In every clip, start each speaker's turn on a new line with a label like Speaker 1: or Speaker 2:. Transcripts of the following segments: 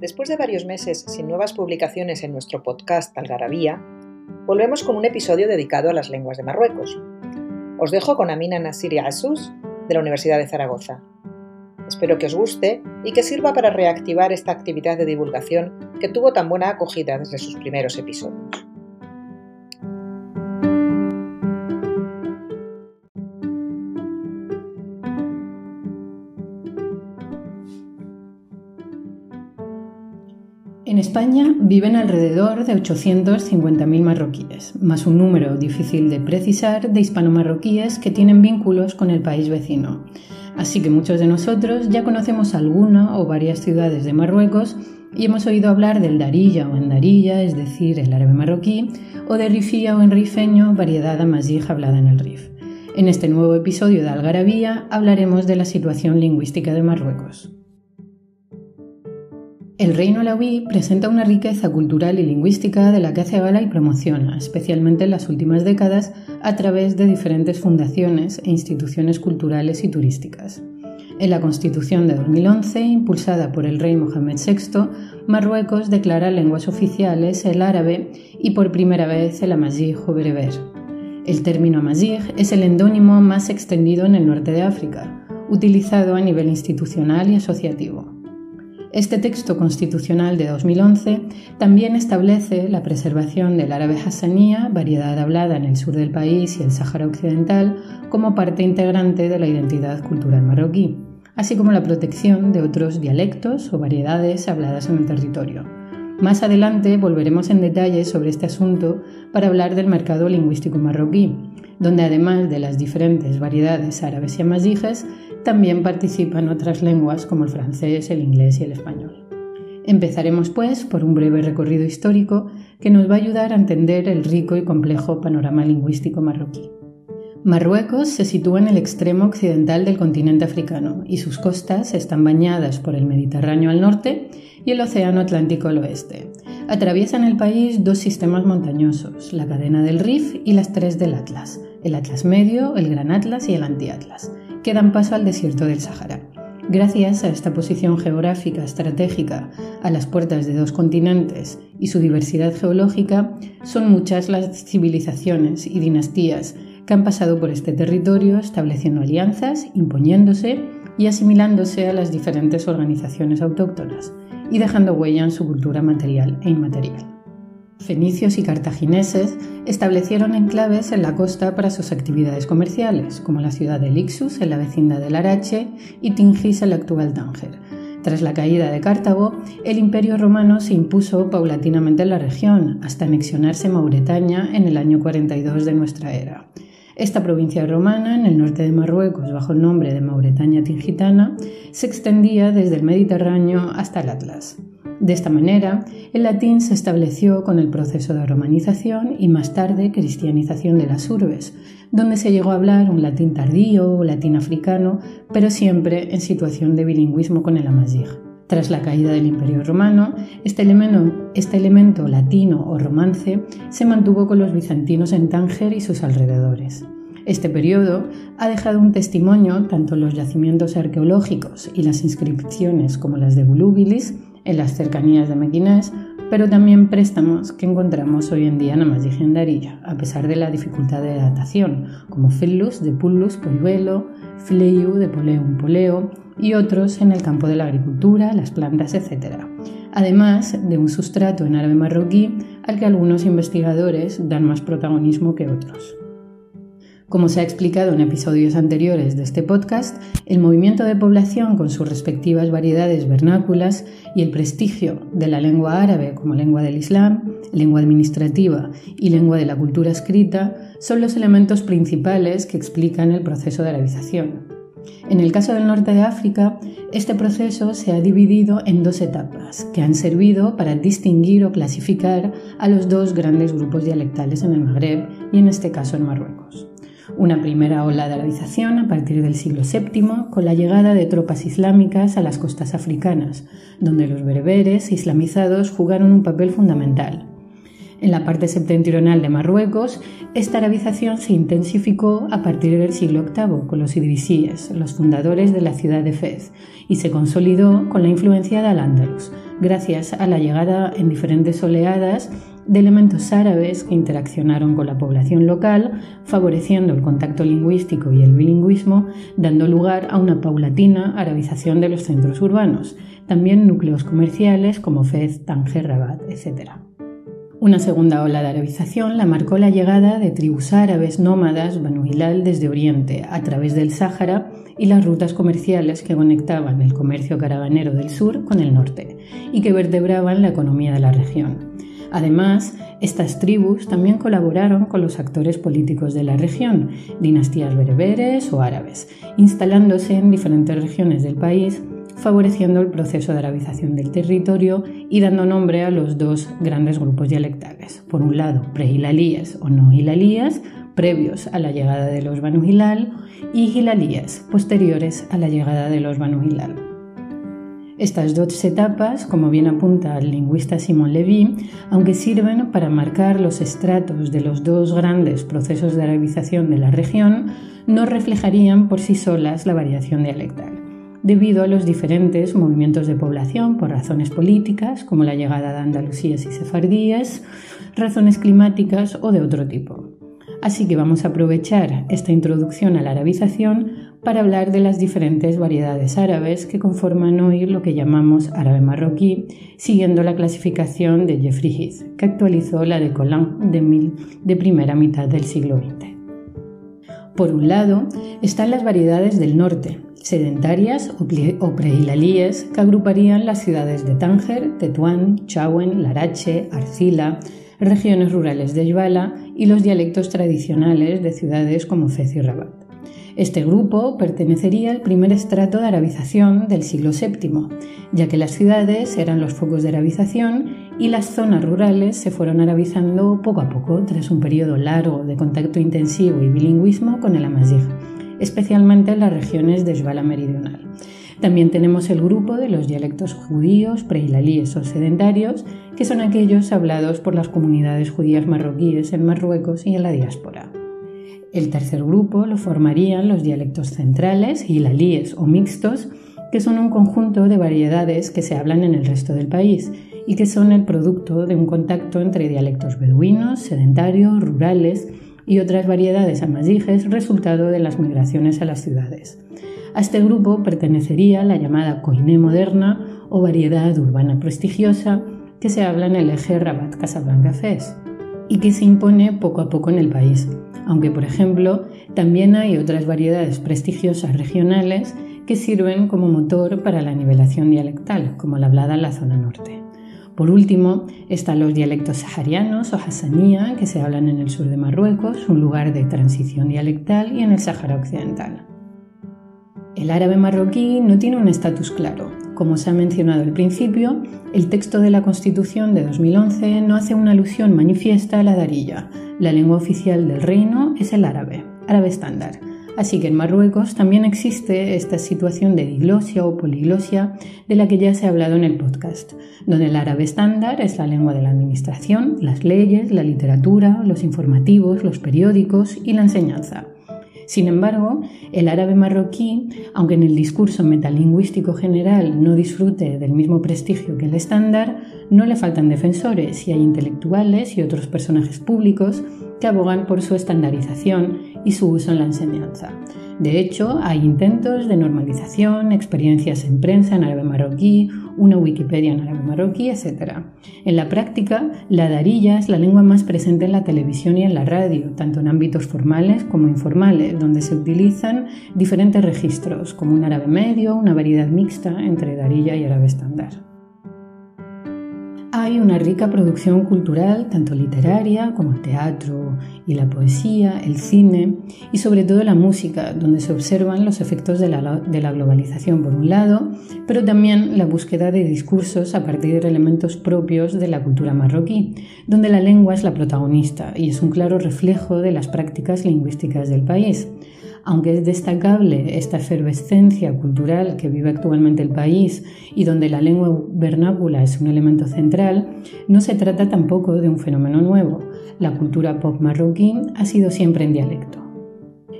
Speaker 1: Después de varios meses sin nuevas publicaciones en nuestro podcast Algarabía, volvemos con un episodio dedicado a las lenguas de Marruecos. Os dejo con Amina Nasiri Asus de la Universidad de Zaragoza. Espero que os guste y que sirva para reactivar esta actividad de divulgación que tuvo tan buena acogida desde sus primeros episodios.
Speaker 2: En España viven alrededor de 850.000 marroquíes, más un número difícil de precisar de hispano-marroquíes que tienen vínculos con el país vecino. Así que muchos de nosotros ya conocemos alguna o varias ciudades de Marruecos y hemos oído hablar del darilla o endarilla, es decir, el árabe marroquí, o de rifía o enrifeño, variedad amazigh hablada en el Rif. En este nuevo episodio de Algarabía hablaremos de la situación lingüística de Marruecos. El reino alawí presenta una riqueza cultural y lingüística de la que hace gala y promociona, especialmente en las últimas décadas, a través de diferentes fundaciones e instituciones culturales y turísticas. En la Constitución de 2011, impulsada por el rey Mohamed VI, Marruecos declara lenguas oficiales el árabe y por primera vez el amazigh o bereber. El término amazigh es el endónimo más extendido en el norte de África, utilizado a nivel institucional y asociativo. Este texto constitucional de 2011 también establece la preservación del árabe hassanía, variedad hablada en el sur del país y el Sáhara Occidental, como parte integrante de la identidad cultural marroquí, así como la protección de otros dialectos o variedades habladas en el territorio. Más adelante volveremos en detalle sobre este asunto para hablar del mercado lingüístico marroquí, donde además de las diferentes variedades árabes y amazighes, también participan otras lenguas como el francés, el inglés y el español. Empezaremos pues por un breve recorrido histórico que nos va a ayudar a entender el rico y complejo panorama lingüístico marroquí. Marruecos se sitúa en el extremo occidental del continente africano y sus costas están bañadas por el Mediterráneo al norte y el Océano Atlántico al oeste. Atraviesan el país dos sistemas montañosos, la cadena del Rif y las tres del Atlas, el Atlas Medio, el Gran Atlas y el Antiatlas que dan paso al desierto del Sahara. Gracias a esta posición geográfica estratégica a las puertas de dos continentes y su diversidad geológica, son muchas las civilizaciones y dinastías que han pasado por este territorio estableciendo alianzas, imponiéndose y asimilándose a las diferentes organizaciones autóctonas y dejando huella en su cultura material e inmaterial. Fenicios y cartagineses establecieron enclaves en la costa para sus actividades comerciales, como la ciudad de Lixus en la vecindad del Arache y Tingis en la actual Tánger. Tras la caída de Cartago, el imperio romano se impuso paulatinamente en la región, hasta anexionarse Mauretania en el año 42 de nuestra era. Esta provincia romana, en el norte de Marruecos, bajo el nombre de Mauretania Tingitana, se extendía desde el Mediterráneo hasta el Atlas. De esta manera, el latín se estableció con el proceso de romanización y más tarde cristianización de las urbes, donde se llegó a hablar un latín tardío o latín africano, pero siempre en situación de bilingüismo con el amazigh. Tras la caída del Imperio Romano, este elemento, este elemento latino o romance se mantuvo con los bizantinos en Tánger y sus alrededores. Este periodo ha dejado un testimonio tanto en los yacimientos arqueológicos y las inscripciones como las de Volubilis, en las cercanías de Mequinés, pero también préstamos que encontramos hoy en día en Darilla, a pesar de la dificultad de datación, como Fillus de Pullus Polluelo, Fleiu de Poleum Poleo y otros en el campo de la agricultura, las plantas, etc. Además de un sustrato en árabe marroquí al que algunos investigadores dan más protagonismo que otros. Como se ha explicado en episodios anteriores de este podcast, el movimiento de población con sus respectivas variedades vernáculas y el prestigio de la lengua árabe como lengua del Islam, lengua administrativa y lengua de la cultura escrita son los elementos principales que explican el proceso de arabización. En el caso del norte de África, este proceso se ha dividido en dos etapas que han servido para distinguir o clasificar a los dos grandes grupos dialectales en el Magreb y en este caso en Marruecos una primera ola de arabización a partir del siglo VII con la llegada de tropas islámicas a las costas africanas, donde los bereberes islamizados jugaron un papel fundamental. En la parte septentrional de Marruecos, esta arabización se intensificó a partir del siglo VIII con los idrisíes, los fundadores de la ciudad de Fez, y se consolidó con la influencia de Al-Ándalus, gracias a la llegada en diferentes oleadas de elementos árabes que interaccionaron con la población local, favoreciendo el contacto lingüístico y el bilingüismo, dando lugar a una paulatina arabización de los centros urbanos, también núcleos comerciales como Fez, Tánger, Rabat, etc. Una segunda ola de arabización la marcó la llegada de tribus árabes nómadas Banu Hilal desde Oriente a través del Sáhara y las rutas comerciales que conectaban el comercio caravanero del sur con el norte y que vertebraban la economía de la región. Además, estas tribus también colaboraron con los actores políticos de la región, dinastías bereberes o árabes, instalándose en diferentes regiones del país favoreciendo el proceso de arabización del territorio y dando nombre a los dos grandes grupos dialectales. Por un lado, prehilalíes o no hilalíes, previos a la llegada de los Banu Hilal, y hilalíes, posteriores a la llegada de los Banu Hilal. Estas dos etapas, como bien apunta el lingüista Simon Levy, aunque sirven para marcar los estratos de los dos grandes procesos de arabización de la región, no reflejarían por sí solas la variación dialectal debido a los diferentes movimientos de población por razones políticas, como la llegada de andalusíes y sefardíes, razones climáticas o de otro tipo. Así que vamos a aprovechar esta introducción a la arabización para hablar de las diferentes variedades árabes que conforman hoy lo que llamamos árabe marroquí, siguiendo la clasificación de Jeffrey Heath, que actualizó la de Colin de, de primera mitad del siglo XX. Por un lado, están las variedades del norte, sedentarias o prehilalíes que agruparían las ciudades de Tánger, Tetuán, Chauen, Larache, Arcila, regiones rurales de Yvala y los dialectos tradicionales de ciudades como Fez y Rabat. Este grupo pertenecería al primer estrato de arabización del siglo VII, ya que las ciudades eran los focos de arabización y las zonas rurales se fueron arabizando poco a poco tras un periodo largo de contacto intensivo y bilingüismo con el amazigh especialmente en las regiones de Shbala meridional. También tenemos el grupo de los dialectos judíos, prehilalíes o sedentarios, que son aquellos hablados por las comunidades judías marroquíes en Marruecos y en la diáspora. El tercer grupo lo formarían los dialectos centrales, hilalíes o mixtos, que son un conjunto de variedades que se hablan en el resto del país y que son el producto de un contacto entre dialectos beduinos, sedentarios, rurales, y otras variedades amazighes resultado de las migraciones a las ciudades. A este grupo pertenecería la llamada coiné moderna o variedad urbana prestigiosa que se habla en el eje Rabat-Casablanca-Fez y que se impone poco a poco en el país, aunque por ejemplo también hay otras variedades prestigiosas regionales que sirven como motor para la nivelación dialectal, como la hablada en la zona norte. Por último, están los dialectos saharianos o hassanía, que se hablan en el sur de Marruecos, un lugar de transición dialectal, y en el Sáhara Occidental. El árabe marroquí no tiene un estatus claro. Como se ha mencionado al principio, el texto de la Constitución de 2011 no hace una alusión manifiesta a la darilla. La lengua oficial del reino es el árabe, árabe estándar Así que en Marruecos también existe esta situación de diglosia o poliglosia de la que ya se ha hablado en el podcast, donde el árabe estándar es la lengua de la administración, las leyes, la literatura, los informativos, los periódicos y la enseñanza. Sin embargo, el árabe marroquí, aunque en el discurso metalingüístico general no disfrute del mismo prestigio que el estándar, no le faltan defensores y hay intelectuales y otros personajes públicos que abogan por su estandarización y su uso en la enseñanza. De hecho, hay intentos de normalización, experiencias en prensa en árabe marroquí, una Wikipedia en árabe marroquí, etc. En la práctica, la darilla es la lengua más presente en la televisión y en la radio, tanto en ámbitos formales como informales, donde se utilizan diferentes registros, como un árabe medio, una variedad mixta entre darilla y árabe estándar. Hay una rica producción cultural, tanto literaria como el teatro y la poesía, el cine y sobre todo la música, donde se observan los efectos de la, de la, globalización por un lado, pero también la búsqueda de discursos a partir de elementos propios de la cultura marroquí, donde la lengua es la protagonista y es un claro reflejo de las prácticas lingüísticas del país. Aunque es destacable esta efervescencia cultural que vive actualmente el país y donde la lengua vernácula es un elemento central, no se trata tampoco de un fenómeno nuevo. La cultura pop marroquí ha sido siempre en dialecto.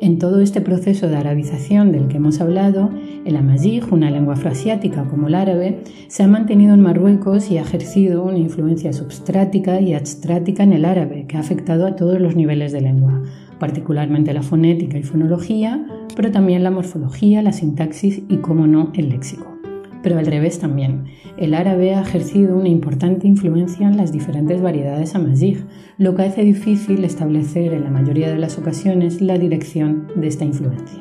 Speaker 2: En todo este proceso de arabización del que hemos hablado, el amazigh, una lengua afroasiática como el árabe, se ha mantenido en Marruecos y ha ejercido una influencia substrática y abstrática en el árabe que ha afectado a todos los niveles de lengua, particularmente la fonética y fonología, pero también la morfología, la sintaxis y, como no, el léxico pero al revés también. El árabe ha ejercido una importante influencia en las diferentes variedades amazigh, lo que hace difícil establecer en la mayoría de las ocasiones la dirección de esta influencia.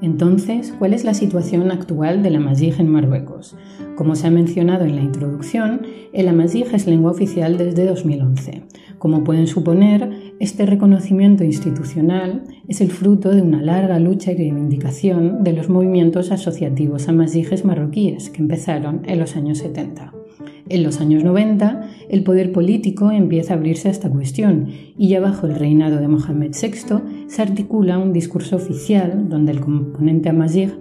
Speaker 2: Entonces, ¿cuál es la situación actual del amazigh en Marruecos? Como se ha mencionado en la introducción, el amazigh es lengua oficial desde 2011. Como pueden suponer, este reconocimiento institucional es el fruto de una larga lucha y reivindicación de los movimientos asociativos amazijes marroquíes que empezaron en los años 70. En los años 90, el poder político empieza a abrirse a esta cuestión y ya bajo el reinado de Mohamed VI se articula un discurso oficial donde el componente amazigh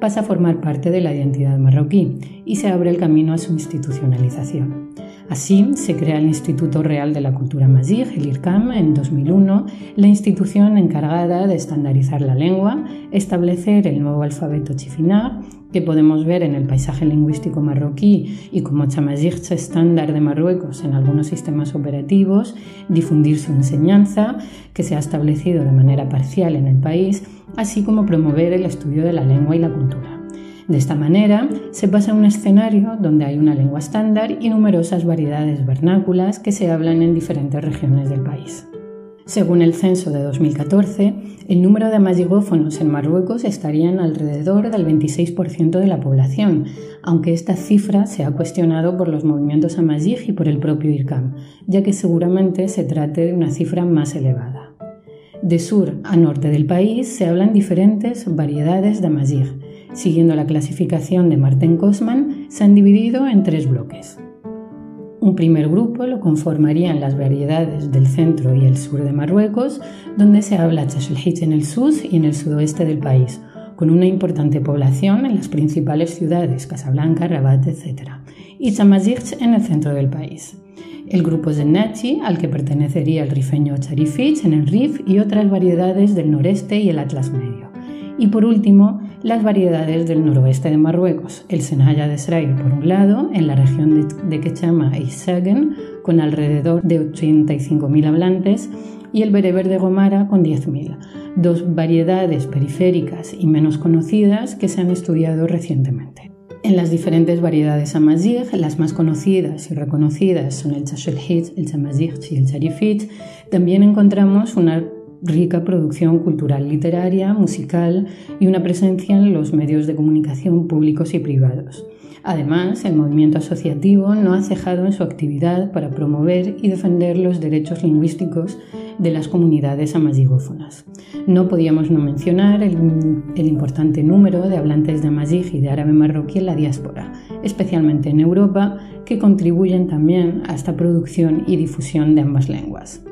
Speaker 2: pasa a formar parte de la identidad marroquí y se abre el camino a su institucionalización. Así se crea el Instituto Real de la Cultura Mazigh, el IRCAM, en 2001, la institución encargada de estandarizar la lengua, establecer el nuevo alfabeto chifinar, que podemos ver en el paisaje lingüístico marroquí y como chamazigh estándar de Marruecos en algunos sistemas operativos, difundir su enseñanza, que se ha establecido de manera parcial en el país, así como promover el estudio de la lengua y la cultura. De esta manera, se pasa a un escenario donde hay una lengua estándar y numerosas variedades vernáculas que se hablan en diferentes regiones del país. Según el censo de 2014, el número de amazigófonos en Marruecos estaría en alrededor del 26% de la población, aunque esta cifra se ha cuestionado por los movimientos amazigh y por el propio IRCAM, ya que seguramente se trate de una cifra más elevada. De sur a norte del país se hablan diferentes variedades de amazigh, Siguiendo la clasificación de Martin Kosman, se han dividido en tres bloques. Un primer grupo lo conformarían las variedades del centro y el sur de Marruecos, donde se habla Chashelhich en el sur y en el sudoeste del país, con una importante población en las principales ciudades, Casablanca, Rabat, etc., y Chamazigh en el centro del país. El grupo Zenachi, al que pertenecería el rifeño Charifich en el Rif y otras variedades del noreste y el Atlas Medio. Y por último, las variedades del noroeste de Marruecos, el Senaya de Israel por un lado, en la región de Quechama y Sagen, con alrededor de 85.000 hablantes, y el bereber de Gomara con 10.000, dos variedades periféricas y menos conocidas que se han estudiado recientemente. En las diferentes variedades amazigh, las más conocidas y reconocidas son el Chashelhit, el Chamazigh y el Charifit, también encontramos una rica producción cultural, literaria, musical y una presencia en los medios de comunicación públicos y privados. Además, el movimiento asociativo no ha cejado en su actividad para promover y defender los derechos lingüísticos de las comunidades amazigófonas. No podíamos no mencionar el, importante número de hablantes de amazigh y de árabe marroquí en la diáspora, especialmente en Europa, que contribuyen también a esta producción y difusión de ambas lenguas.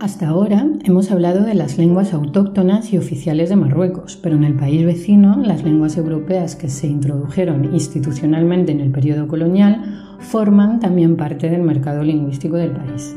Speaker 2: Hasta ahora hemos hablado de las lenguas autóctonas y oficiales de Marruecos, pero en el país vecino las lenguas europeas que se introdujeron institucionalmente en el periodo colonial forman también parte del mercado lingüístico del país.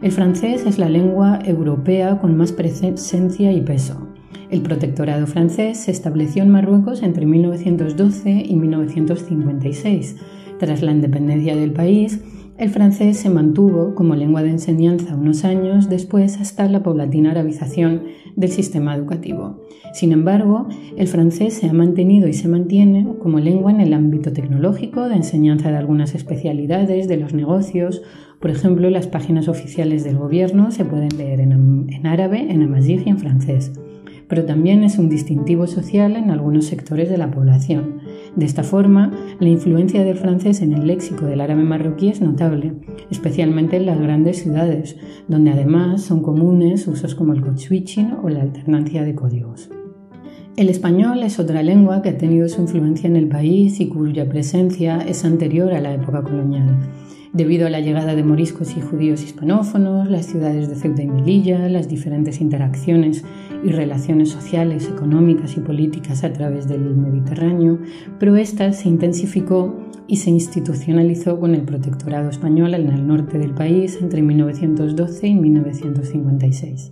Speaker 2: El francés es la lengua europea con más presencia y peso. El protectorado francés se estableció en Marruecos entre 1912 y 1956. Tras la independencia del país, el francés se mantuvo como lengua de enseñanza unos años después hasta la paulatina arabización del sistema educativo. Sin embargo, el francés se ha mantenido y se mantiene como lengua en el ámbito tecnológico, de enseñanza de algunas especialidades, de los negocios. Por ejemplo, las páginas oficiales del gobierno se pueden leer en, árabe, en amazigh y en francés pero también es un distintivo social en algunos sectores de la población. De esta forma, la influencia del francés en el léxico del árabe marroquí es notable, especialmente en las grandes ciudades, donde además son comunes usos como el code switching o la alternancia de códigos. El español es otra lengua que ha tenido su influencia en el país y cuya presencia es anterior a la época colonial. Debido a la llegada de moriscos y judíos hispanófonos, las ciudades de Ceuta y Melilla, las diferentes interacciones y relaciones sociales, económicas y políticas a través del Mediterráneo, pero esta se intensificó y se institucionalizó con el protectorado español en el norte del país entre 1912 y 1956.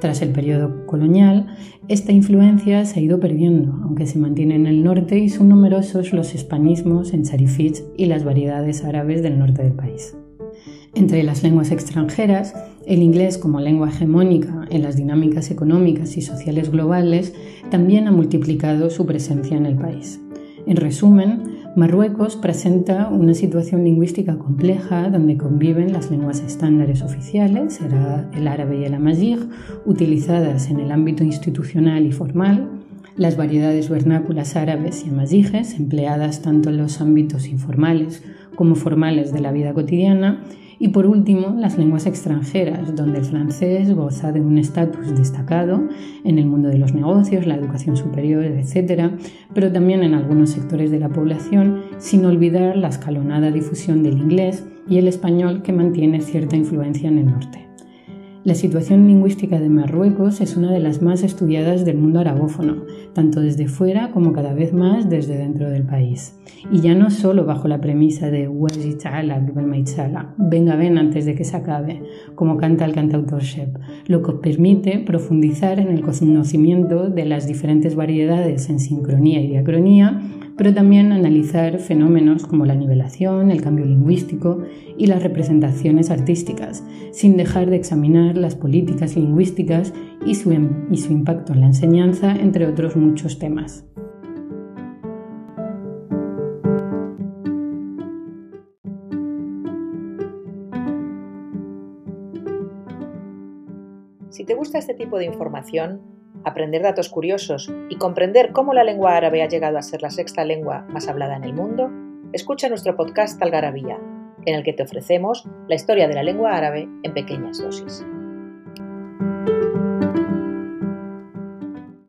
Speaker 2: Tras el periodo colonial, esta influencia se ha ido perdiendo, aunque se mantiene en el norte y son numerosos los hispanismos en Charifich y las variedades árabes del norte del país. Entre las lenguas extranjeras, el inglés como lengua hegemónica en las dinámicas económicas y sociales globales también ha multiplicado su presencia en el país. En resumen, Marruecos presenta una situación lingüística compleja donde conviven las lenguas estándares oficiales, el árabe y el amazigh, utilizadas en el ámbito institucional y formal, las variedades vernáculas árabes y amazighes, empleadas tanto en los ámbitos informales como formales de la vida cotidiana, y por último, las lenguas extranjeras, donde el francés goza de un estatus destacado en el mundo de los negocios, la educación superior, etc., pero también en algunos sectores de la población, sin olvidar la escalonada difusión del inglés y el español que mantiene cierta influencia en el norte. La situación lingüística de Marruecos es una de las más estudiadas del mundo arabófono, tanto desde fuera como cada vez más desde dentro del país. Y ya no solo bajo la premisa de venga ven antes de que se acabe, como canta el cantautor Shep, lo que permite profundizar en el conocimiento de las diferentes variedades en sincronía y diacronía pero también analizar fenómenos como la nivelación, el cambio lingüístico y las representaciones artísticas, sin dejar de examinar las políticas lingüísticas y su, su impacto en la enseñanza, entre otros muchos temas.
Speaker 1: Si te gusta este tipo de información, aprender datos curiosos y comprender cómo la lengua árabe ha llegado a ser la sexta lengua más hablada en el mundo, escucha nuestro podcast Algarabía, en el que te ofrecemos la historia de la lengua árabe en pequeñas dosis.